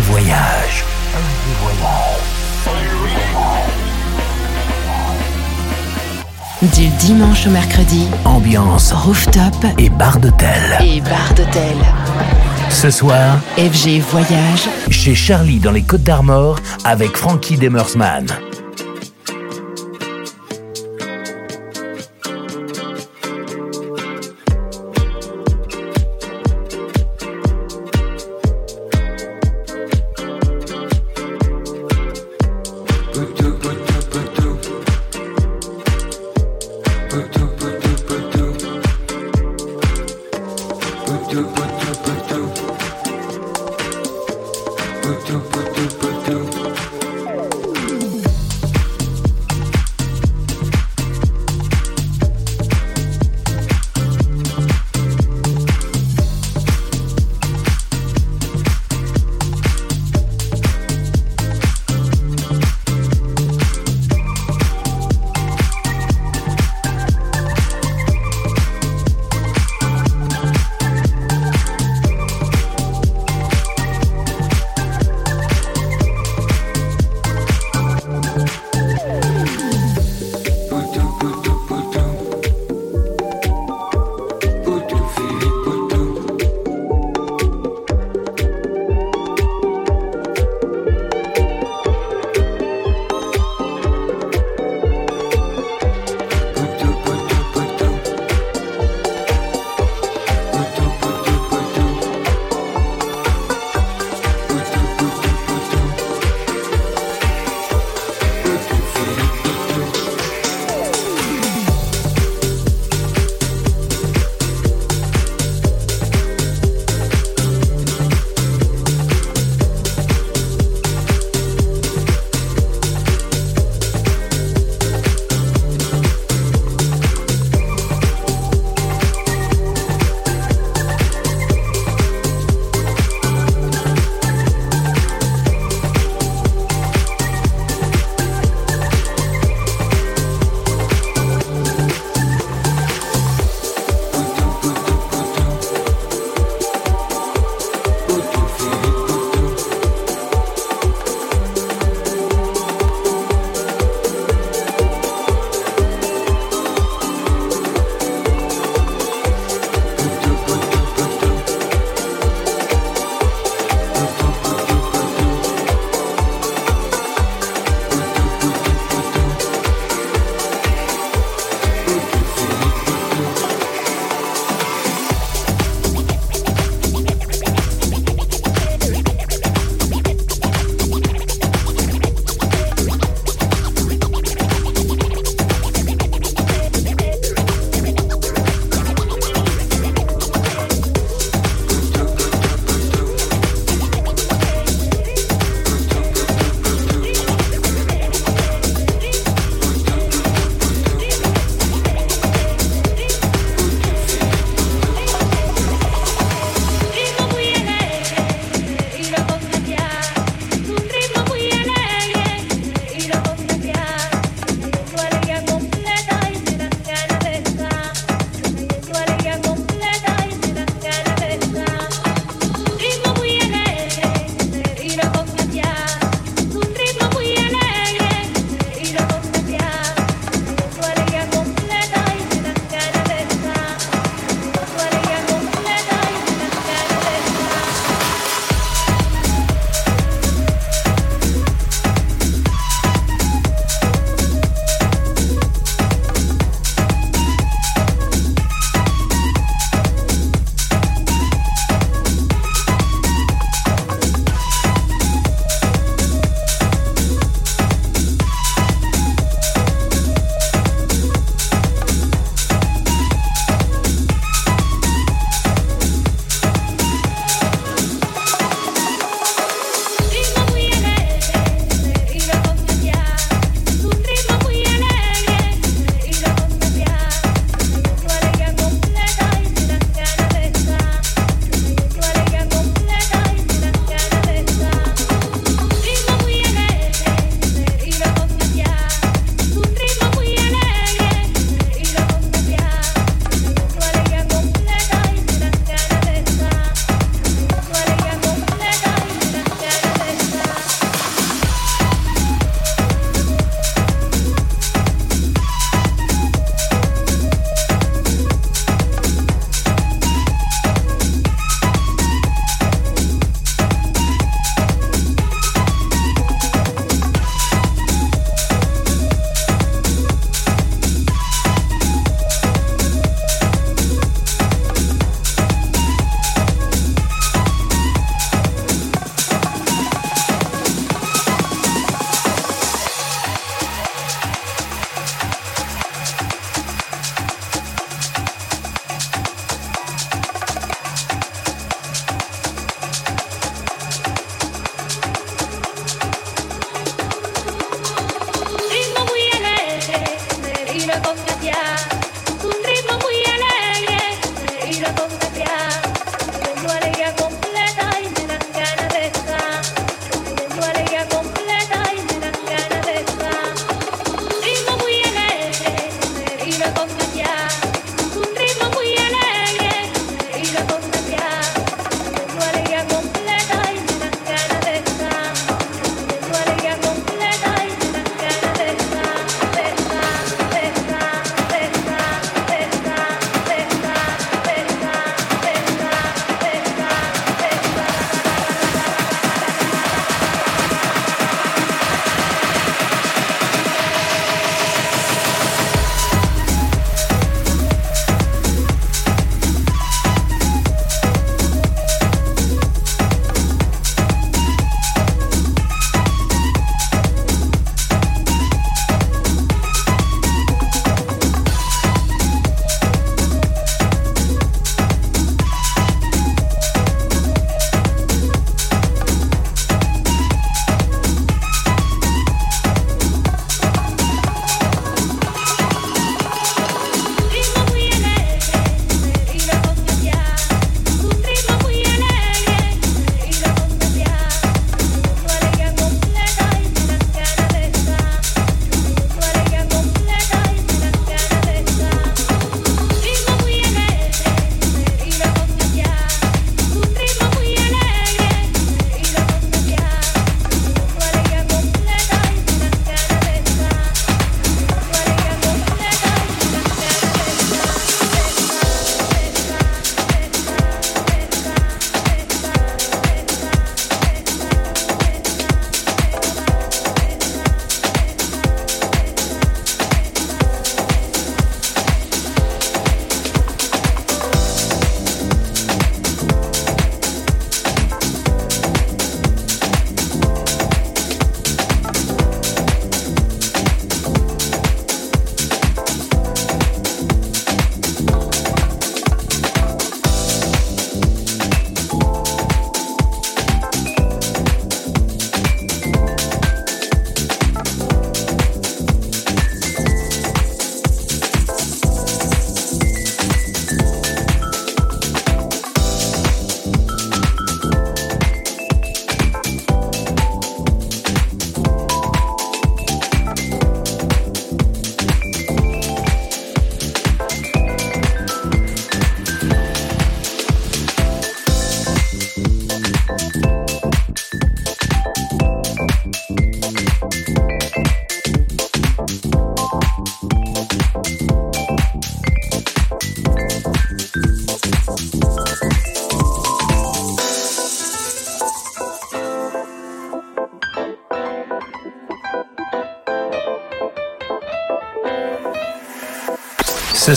Voyage. Du dimanche au mercredi, Ambiance rooftop et bar d'hôtel. et bar d'hôtel. Ce soir, FG Voyage, chez Charlie dans les Côtes d'Armor avec Frankie Demersman.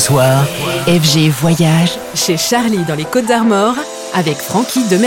FG Voyage. Chez Charlie dans les Côtes d'Armor avec Francky de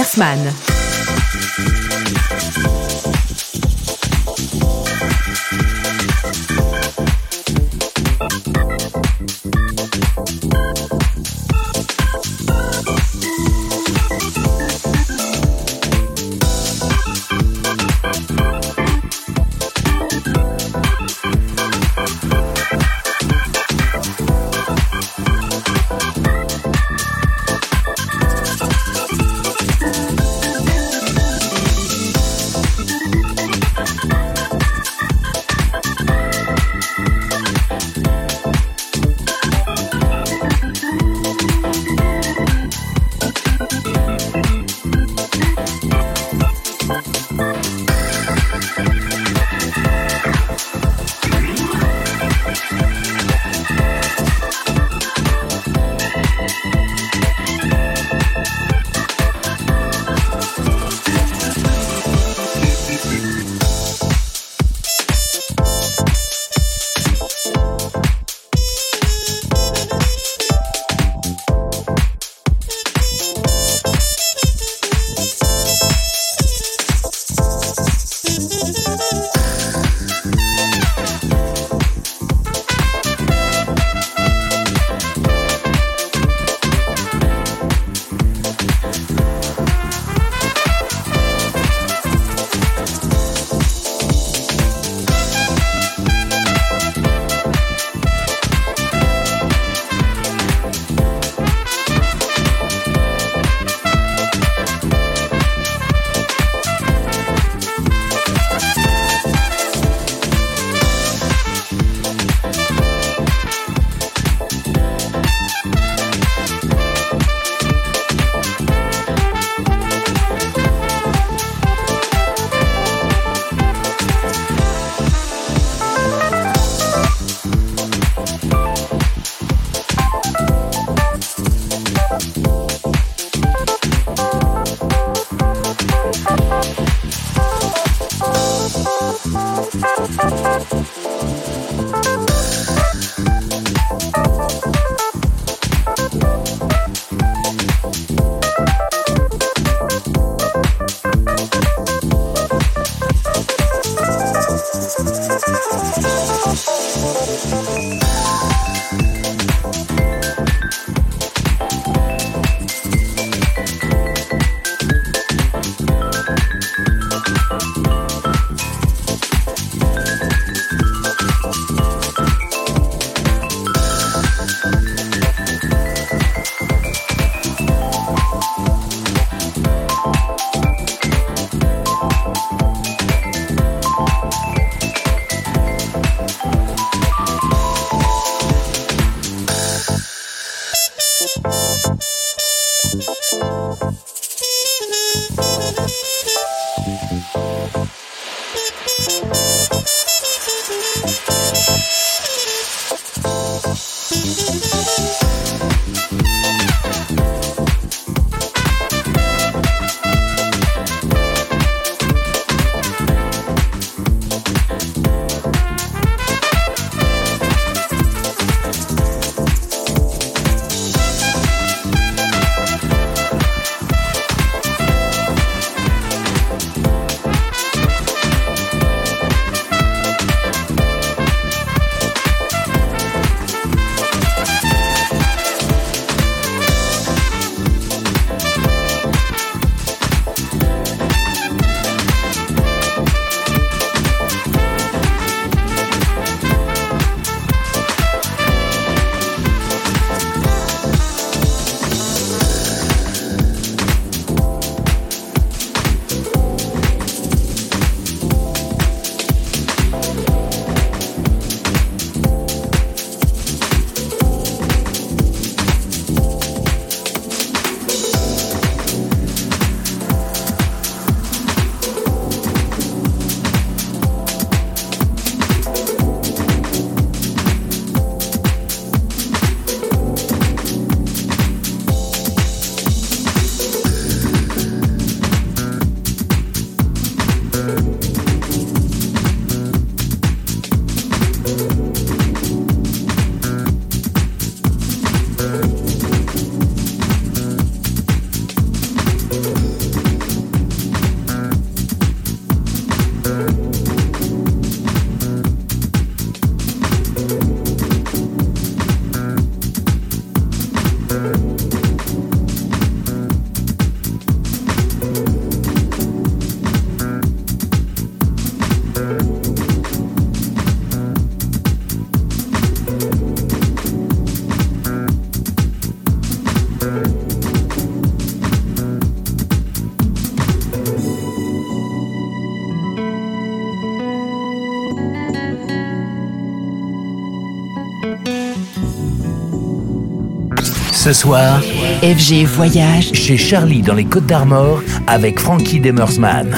Ce soir, FG Voyage chez Charlie dans les Côtes d'Armor avec Frankie Demersman.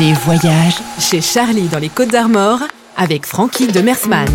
Voyage chez Charlie dans les Côtes d'Armor avec Francky de Mersman.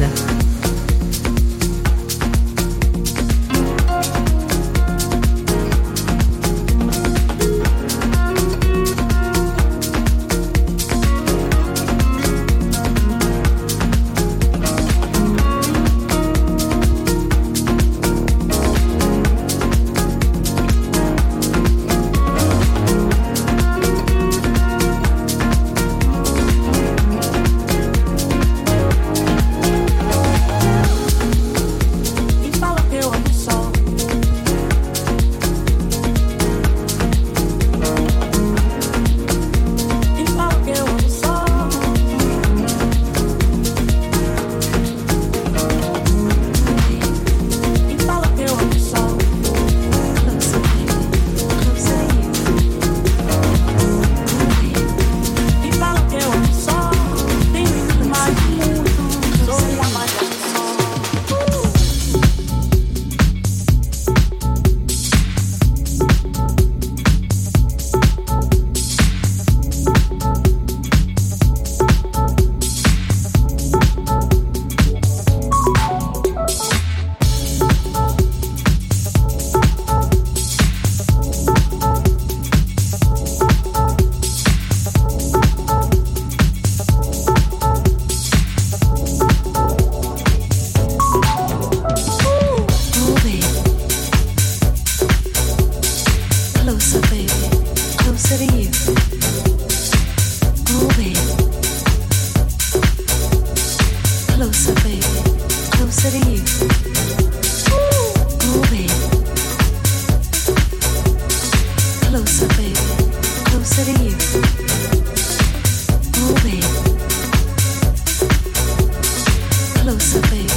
Closer, baby,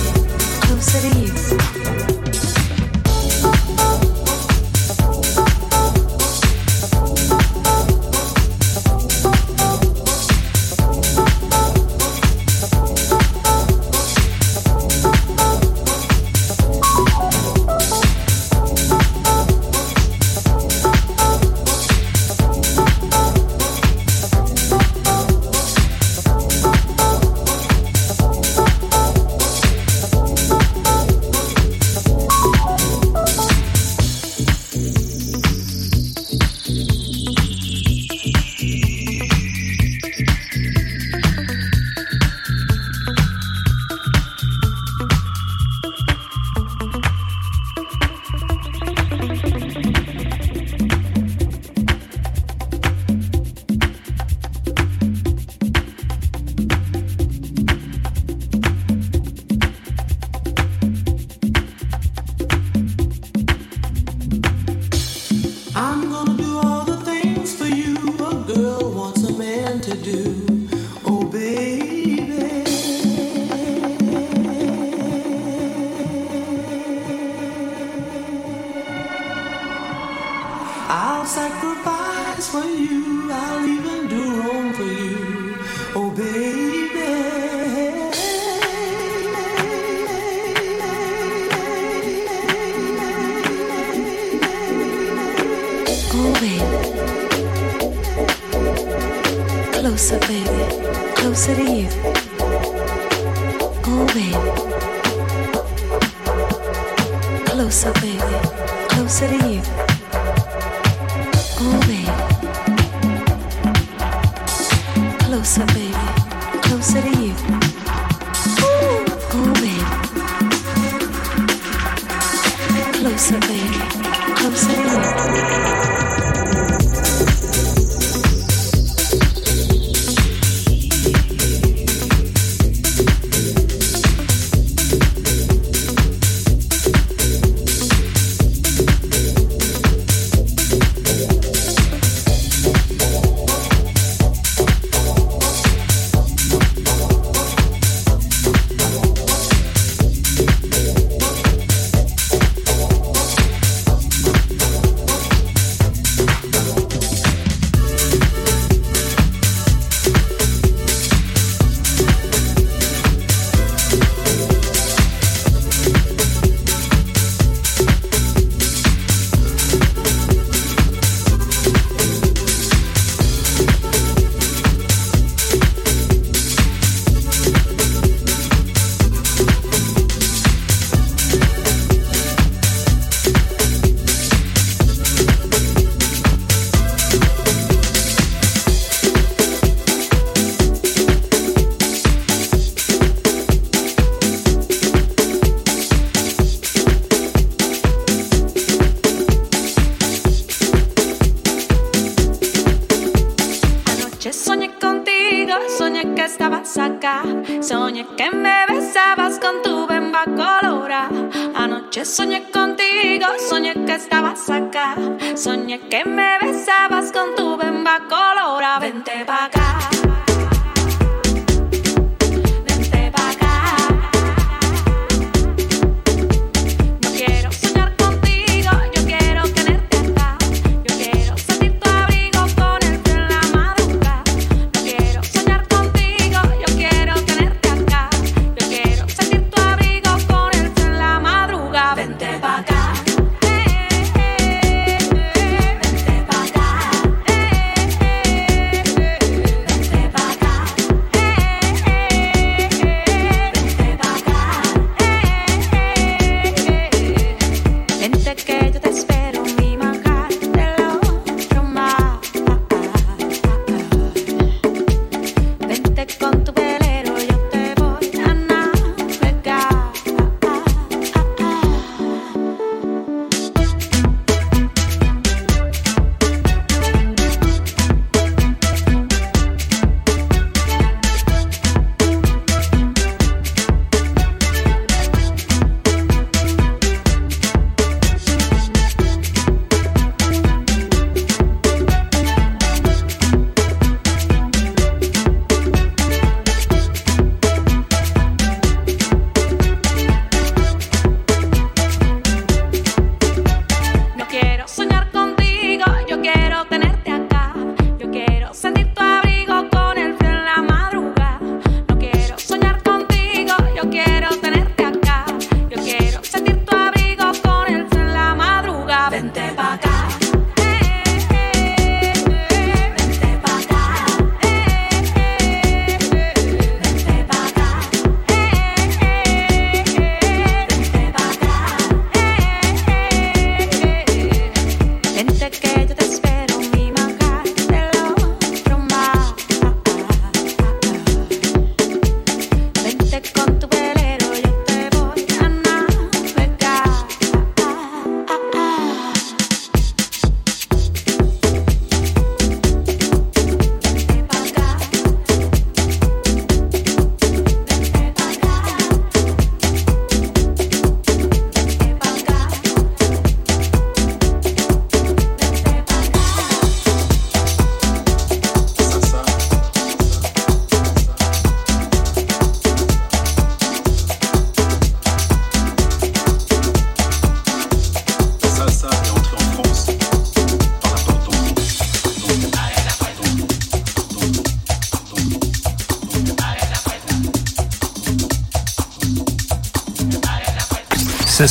closer to you.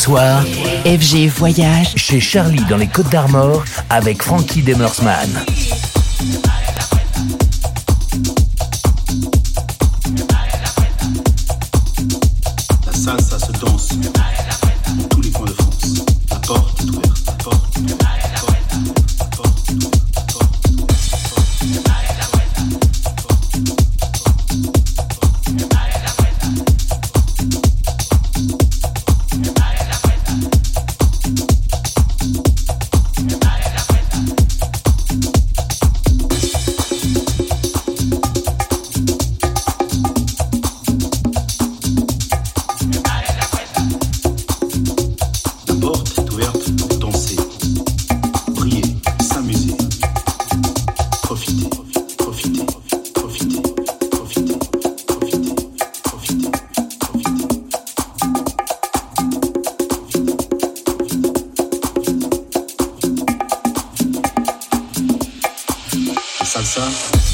FG Voyage chez Charlie dans les Côtes d'Armor avec Frankie Demersman. salsa.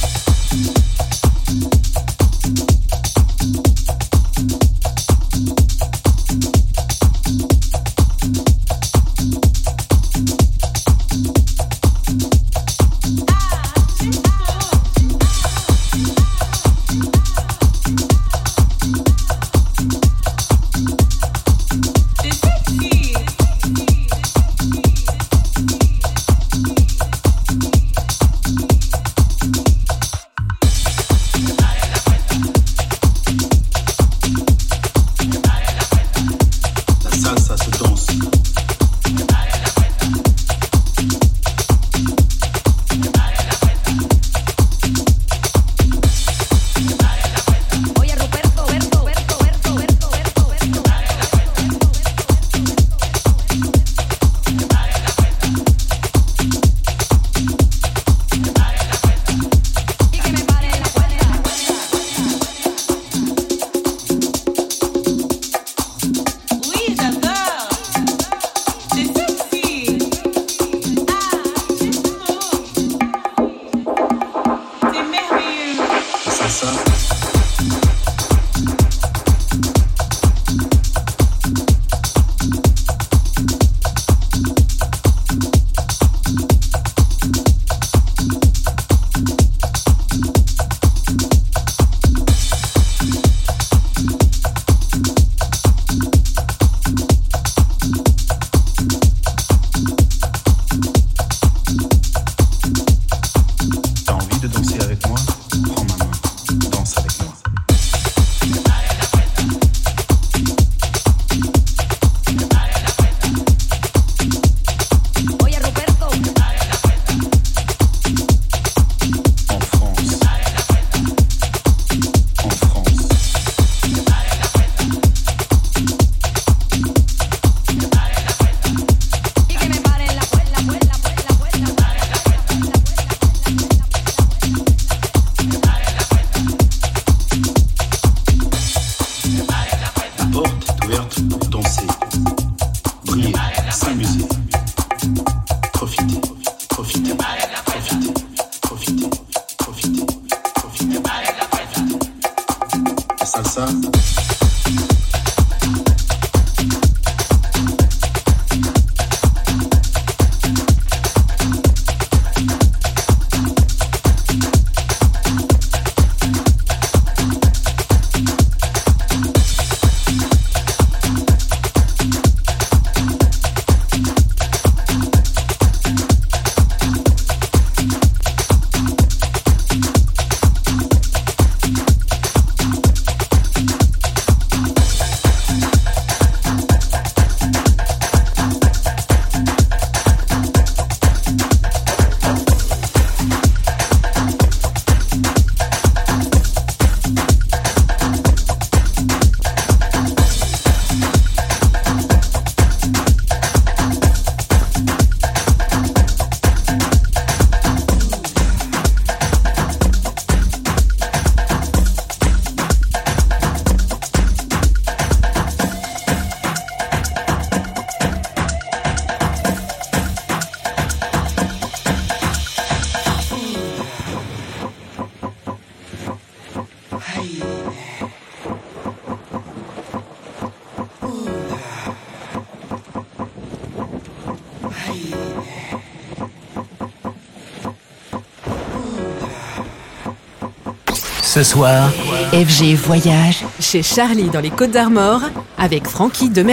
Ce soir, FG Voyage. Chez Charlie dans les Côtes d'Armor avec Frankie de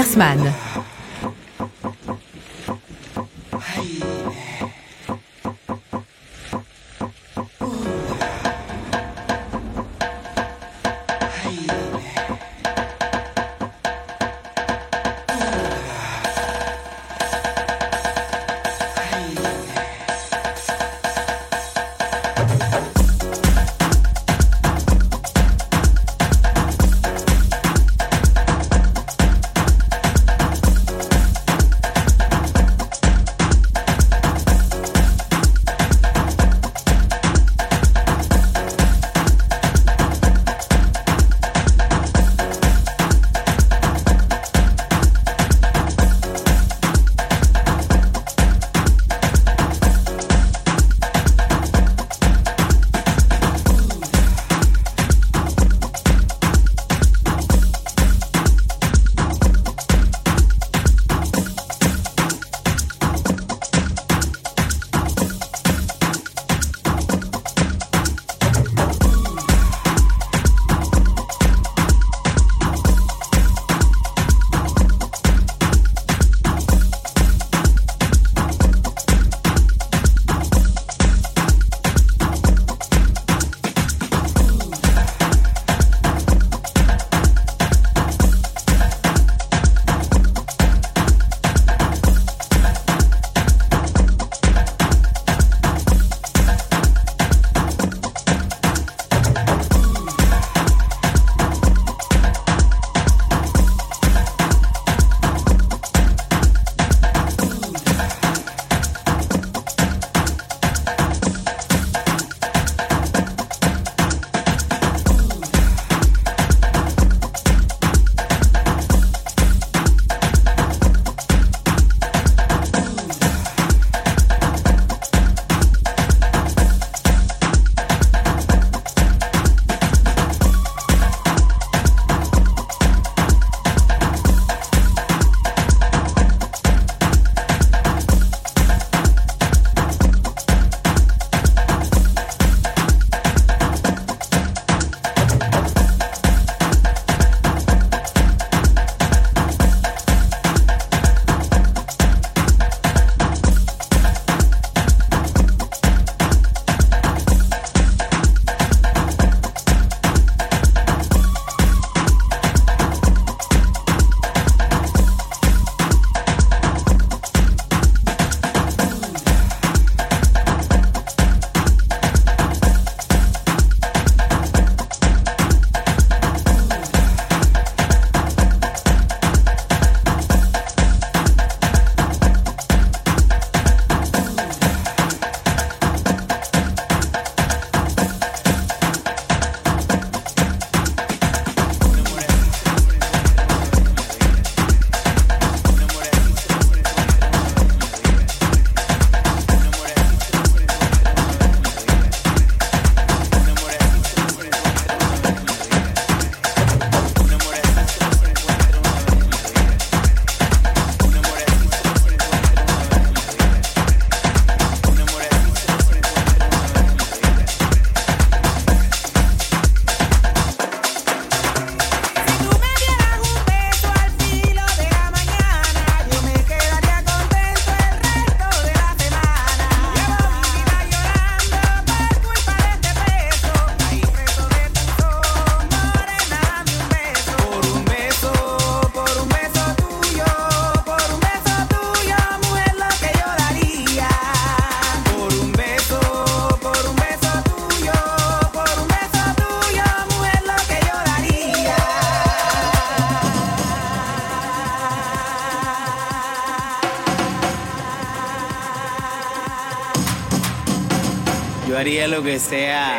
lo que sea.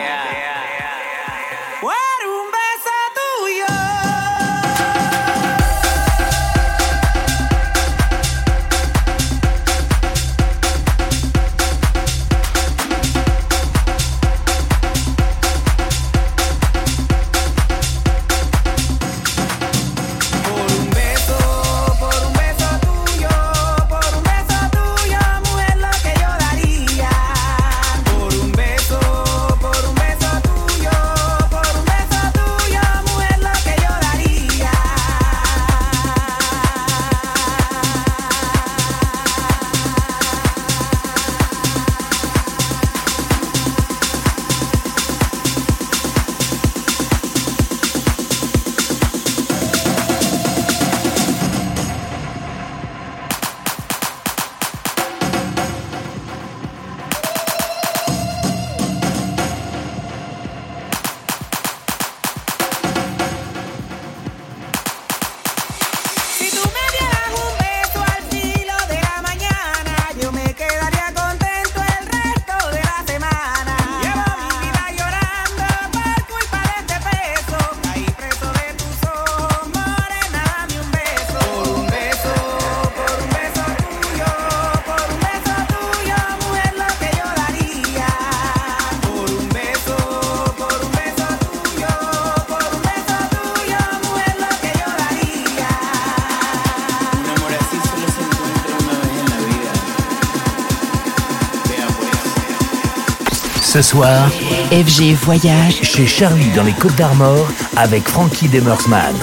Ce soir, FG Voyage chez Charlie dans les Côtes d'Armor avec Frankie Demersman.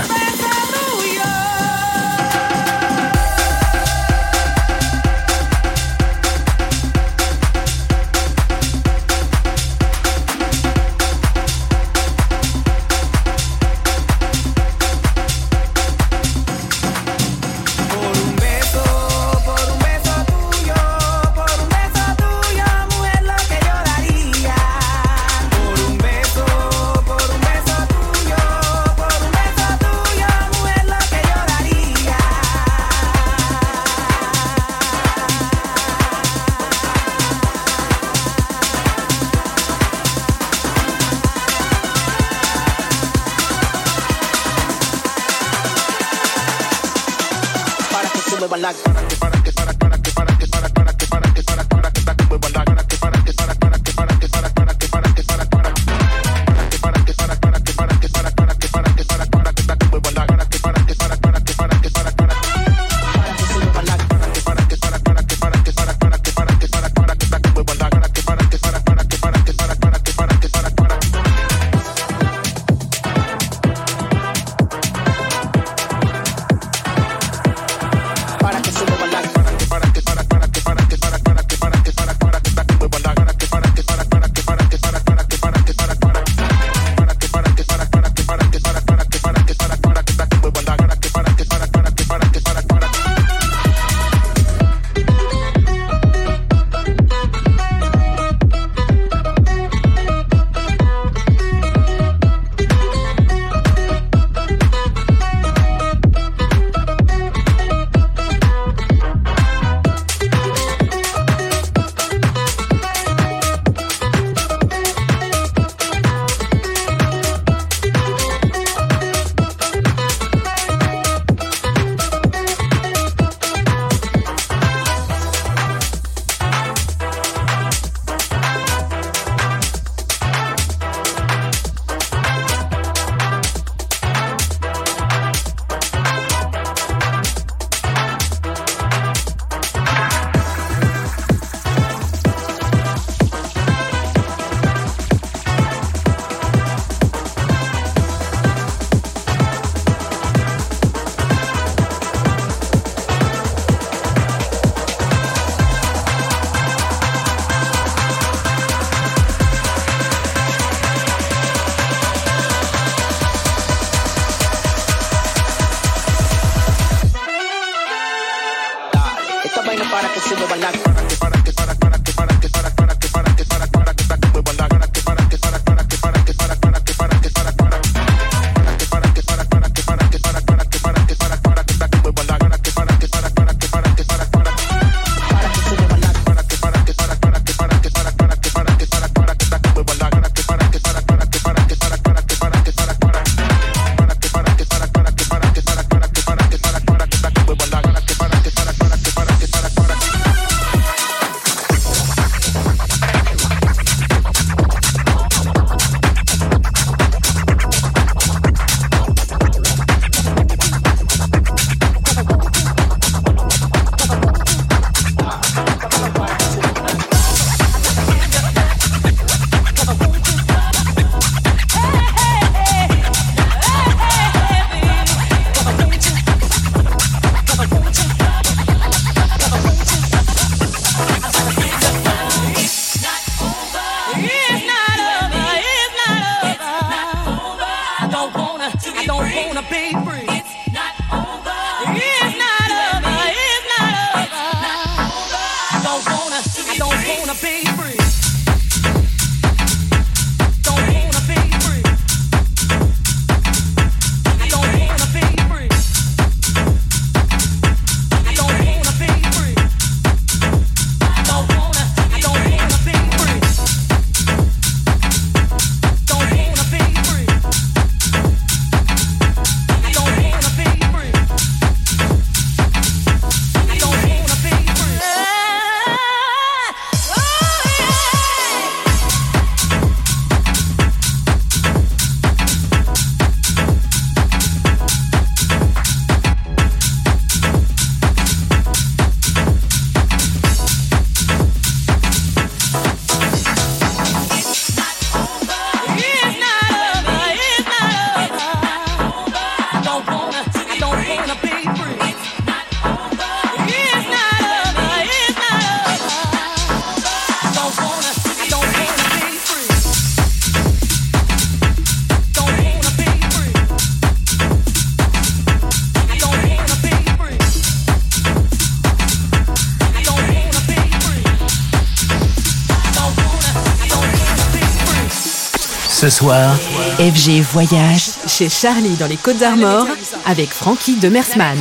Soir, FG Voyage chez Charlie dans les Côtes d'Armor avec Frankie de Mersman.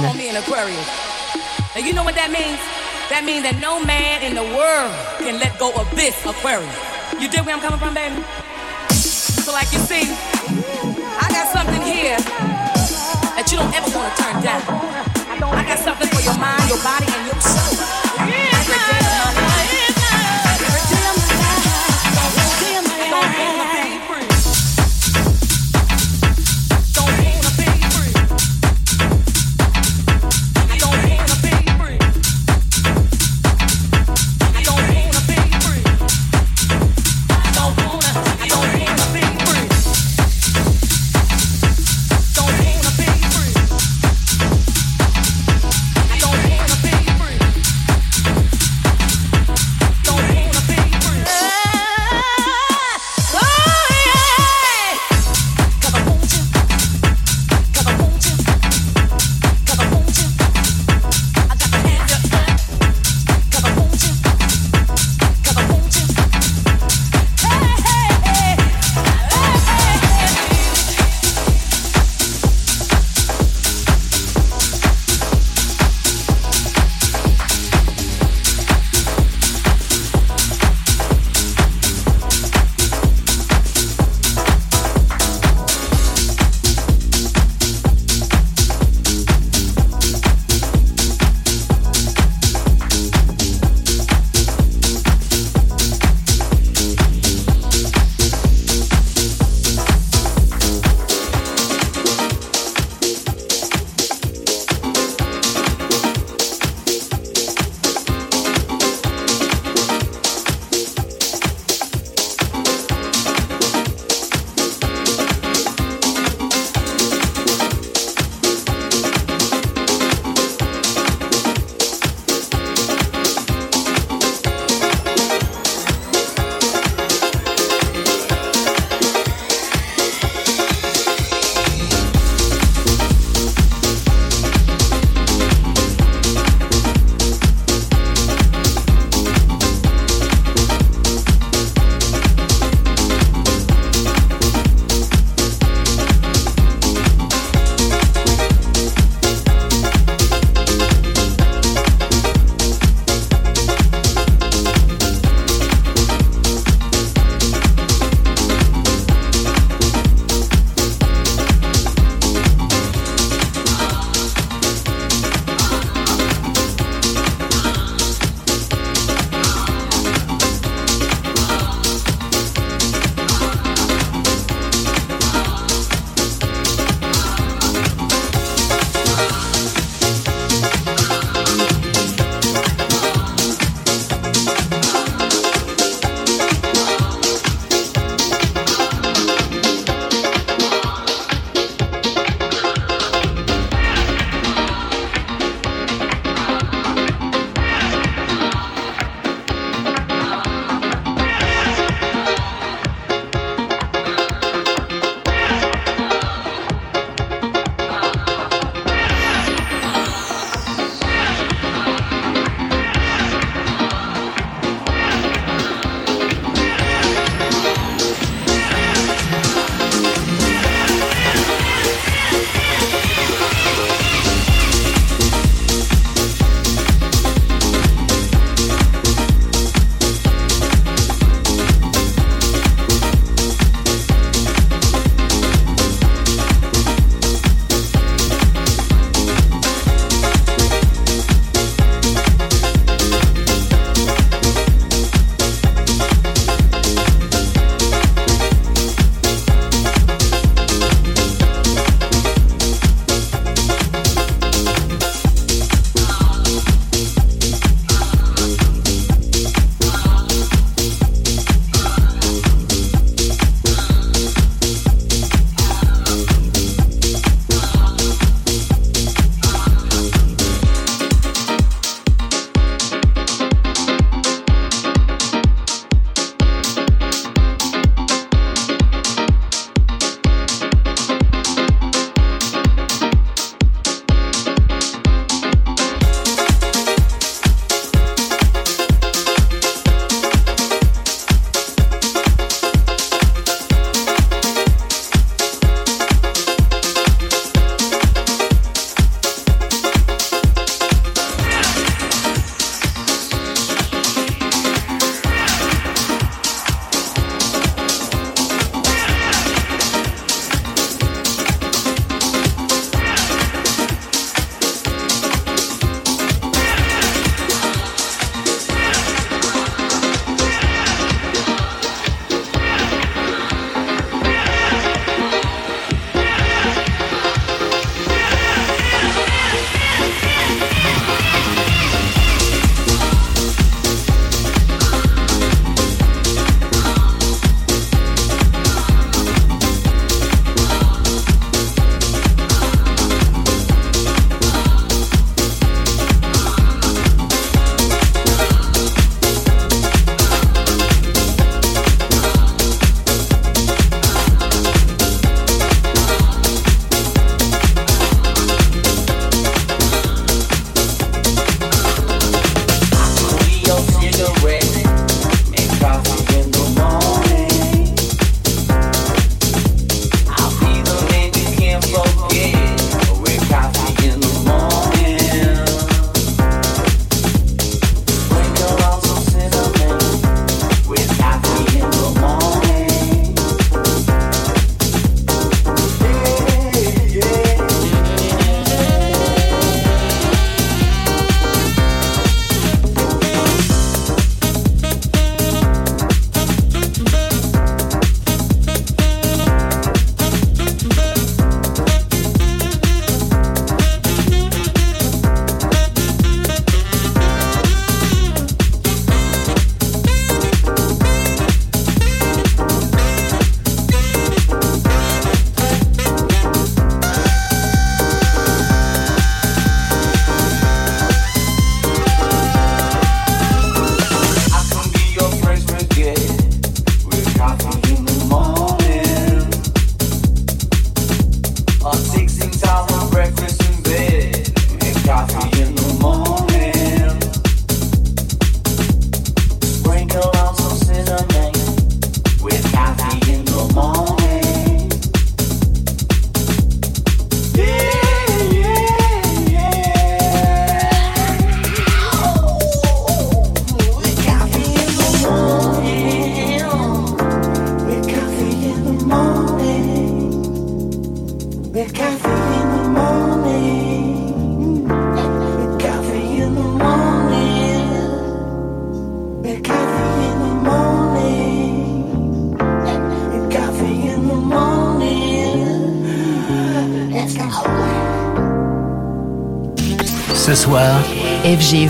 you know what that means? That means that no man in the world can let go of this Aquarius. You dig where I'm coming from, baby? So, like you see, I got something here that you don't ever want to turn down.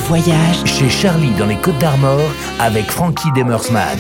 Voyage chez Charlie dans les Côtes d'Armor avec Frankie Demersman.